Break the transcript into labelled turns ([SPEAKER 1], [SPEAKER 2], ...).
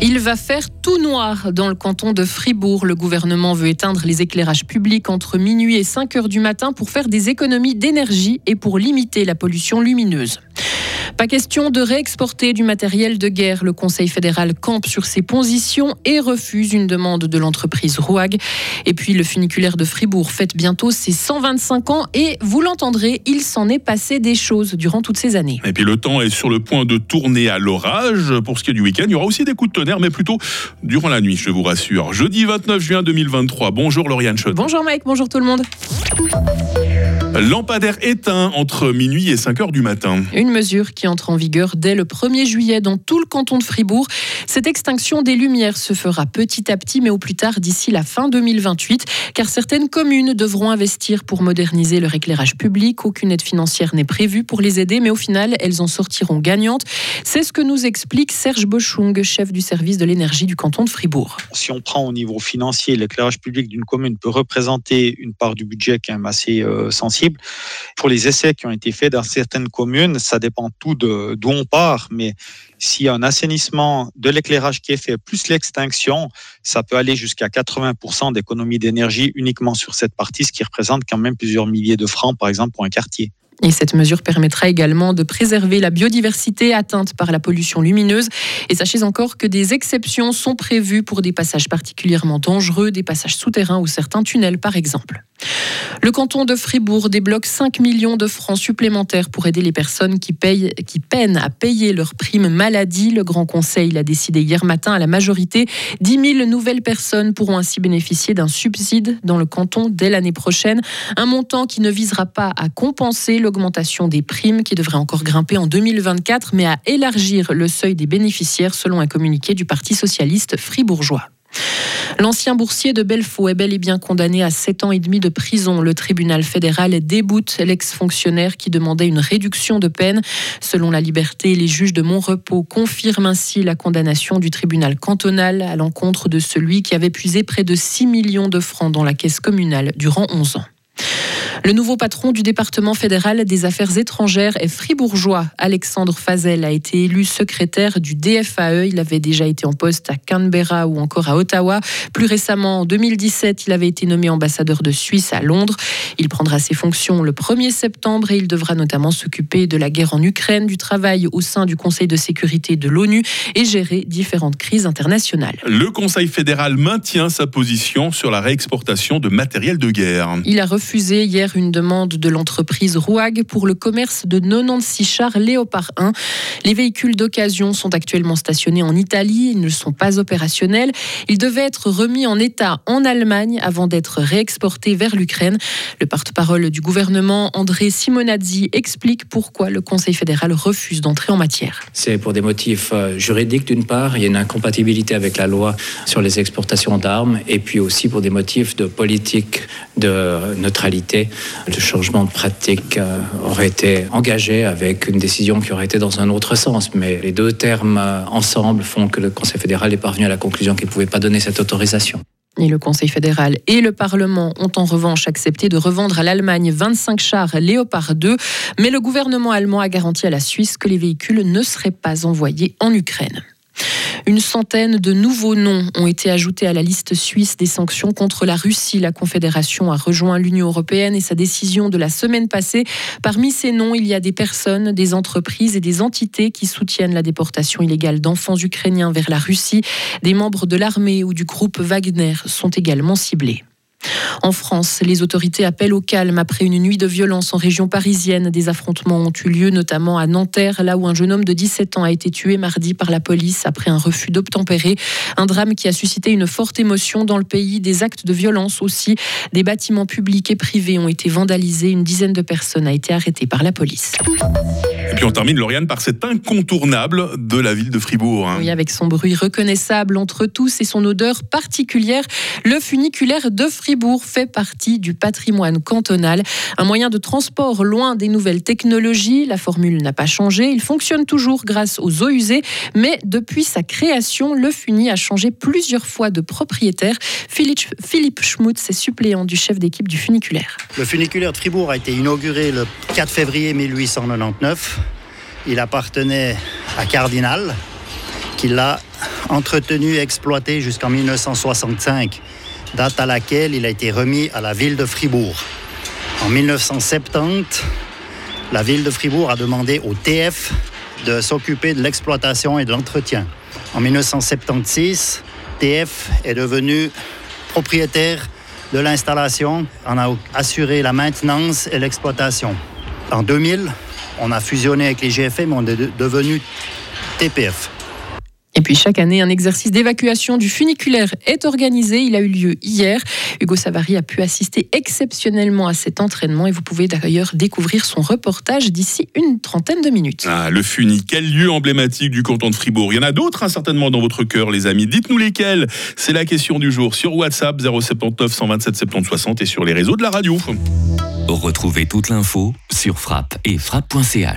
[SPEAKER 1] Il va faire tout noir dans le canton de Fribourg. Le gouvernement veut éteindre les éclairages publics entre minuit et 5 heures du matin pour faire des économies d'énergie et pour limiter la pollution lumineuse. Pas question de réexporter du matériel de guerre. Le Conseil fédéral campe sur ses positions et refuse une demande de l'entreprise Rouag. Et puis le funiculaire de Fribourg fête bientôt ses 125 ans et vous l'entendrez, il s'en est passé des choses durant toutes ces années.
[SPEAKER 2] Et puis le temps est sur le point de tourner à l'orage. Pour ce qui est du week-end, il y aura aussi des coups de tonnerre, mais plutôt durant la nuit, je vous rassure. Jeudi 29 juin 2023. Bonjour Lauriane Schott.
[SPEAKER 1] Bonjour Mike, bonjour tout le monde.
[SPEAKER 2] Lampadaire éteint entre minuit et 5 heures du matin.
[SPEAKER 1] Une mesure qui entre en vigueur dès le 1er juillet dans tout le canton de Fribourg. Cette extinction des lumières se fera petit à petit, mais au plus tard d'ici la fin 2028, car certaines communes devront investir pour moderniser leur éclairage public. Aucune aide financière n'est prévue pour les aider, mais au final, elles en sortiront gagnantes. C'est ce que nous explique Serge Bochung, chef du service de l'énergie du canton de Fribourg.
[SPEAKER 3] Si on prend au niveau financier, l'éclairage public d'une commune peut représenter une part du budget quand même assez euh, sensible. Pour les essais qui ont été faits dans certaines communes, ça dépend tout d'où on part, mais s'il y a un assainissement de l'éclairage qui est fait, plus l'extinction, ça peut aller jusqu'à 80% d'économie d'énergie uniquement sur cette partie, ce qui représente quand même plusieurs milliers de francs, par exemple, pour un quartier.
[SPEAKER 1] Et cette mesure permettra également de préserver la biodiversité atteinte par la pollution lumineuse. Et sachez encore que des exceptions sont prévues pour des passages particulièrement dangereux, des passages souterrains ou certains tunnels par exemple. Le canton de Fribourg débloque 5 millions de francs supplémentaires pour aider les personnes qui, peinent à payer leur prime maladie. Le Grand Conseil l'a décidé hier matin à la majorité. 10 000 nouvelles personnes pourront ainsi bénéficier d'un subside dans le canton dès l'année prochaine. Un montant qui ne visera pas à compenser l'augmentation des primes qui devrait encore grimper en 2024, mais à élargir le seuil des bénéficiaires selon un communiqué du Parti socialiste fribourgeois. L'ancien boursier de Belfaux est bel et bien condamné à 7 ans et demi de prison. Le tribunal fédéral déboute l'ex-fonctionnaire qui demandait une réduction de peine. Selon la liberté, les juges de Montrepos confirment ainsi la condamnation du tribunal cantonal à l'encontre de celui qui avait puisé près de 6 millions de francs dans la caisse communale durant 11 ans. Le nouveau patron du département fédéral des affaires étrangères est fribourgeois. Alexandre Fazel a été élu secrétaire du DFAE. Il avait déjà été en poste à Canberra ou encore à Ottawa. Plus récemment, en 2017, il avait été nommé ambassadeur de Suisse à Londres. Il prendra ses fonctions le 1er septembre et il devra notamment s'occuper de la guerre en Ukraine, du travail au sein du Conseil de sécurité de l'ONU et gérer différentes crises internationales.
[SPEAKER 2] Le Conseil fédéral maintient sa position sur la réexportation de matériel de guerre.
[SPEAKER 1] Il a refusé hier une demande de l'entreprise Rouag pour le commerce de 96 chars Léopard 1. Les véhicules d'occasion sont actuellement stationnés en Italie, ils ne sont pas opérationnels. Ils devaient être remis en état en Allemagne avant d'être réexportés vers l'Ukraine. Le porte-parole du gouvernement, André Simonazzi, explique pourquoi le Conseil fédéral refuse d'entrer en matière.
[SPEAKER 4] C'est pour des motifs euh, juridiques d'une part, il y a une incompatibilité avec la loi sur les exportations d'armes, et puis aussi pour des motifs de politique de neutralité le changement de pratique euh, aurait été engagé avec une décision qui aurait été dans un autre sens. Mais les deux termes euh, ensemble font que le Conseil fédéral est parvenu à la conclusion qu'il ne pouvait pas donner cette autorisation.
[SPEAKER 1] Et le Conseil fédéral et le Parlement ont en revanche accepté de revendre à l'Allemagne 25 chars Léopard 2, mais le gouvernement allemand a garanti à la Suisse que les véhicules ne seraient pas envoyés en Ukraine. Une centaine de nouveaux noms ont été ajoutés à la liste suisse des sanctions contre la Russie. La Confédération a rejoint l'Union européenne et sa décision de la semaine passée. Parmi ces noms, il y a des personnes, des entreprises et des entités qui soutiennent la déportation illégale d'enfants ukrainiens vers la Russie. Des membres de l'armée ou du groupe Wagner sont également ciblés. En France, les autorités appellent au calme après une nuit de violence en région parisienne. Des affrontements ont eu lieu notamment à Nanterre, là où un jeune homme de 17 ans a été tué mardi par la police après un refus d'obtempérer. Un drame qui a suscité une forte émotion dans le pays. Des actes de violence aussi. Des bâtiments publics et privés ont été vandalisés. Une dizaine de personnes a été arrêtées par la police.
[SPEAKER 2] Et puis on termine, Lauriane, par cet incontournable de la ville de Fribourg. Hein.
[SPEAKER 1] Oui, avec son bruit reconnaissable entre tous et son odeur particulière, le funiculaire de Fribourg fait partie du patrimoine cantonal. Un moyen de transport loin des nouvelles technologies. La formule n'a pas changé. Il fonctionne toujours grâce aux eaux usées, mais depuis sa création, le Funi a changé plusieurs fois de propriétaire. Philippe Schmutz est suppléant du chef d'équipe du funiculaire.
[SPEAKER 5] Le funiculaire de Fribourg a été inauguré le 4 février 1899. Il appartenait à Cardinal, qui l'a entretenu et exploité jusqu'en 1965, date à laquelle il a été remis à la ville de Fribourg. En 1970, la ville de Fribourg a demandé au TF de s'occuper de l'exploitation et de l'entretien. En 1976, TF est devenu propriétaire de l'installation. On a assuré la maintenance et l'exploitation. En 2000, on a fusionné avec les GFM, on est devenu TPF.
[SPEAKER 1] Et puis chaque année, un exercice d'évacuation du funiculaire est organisé. Il a eu lieu hier. Hugo Savary a pu assister exceptionnellement à cet entraînement et vous pouvez d'ailleurs découvrir son reportage d'ici une trentaine de minutes.
[SPEAKER 2] Ah, le Funi, quel lieu emblématique du canton de Fribourg. Il y en a d'autres hein, certainement dans votre cœur, les amis. Dites-nous lesquels. C'est la question du jour sur WhatsApp 079 127 70 60 et sur les réseaux de la radio.
[SPEAKER 6] Retrouvez toute l'info sur frappe et frappe.ch.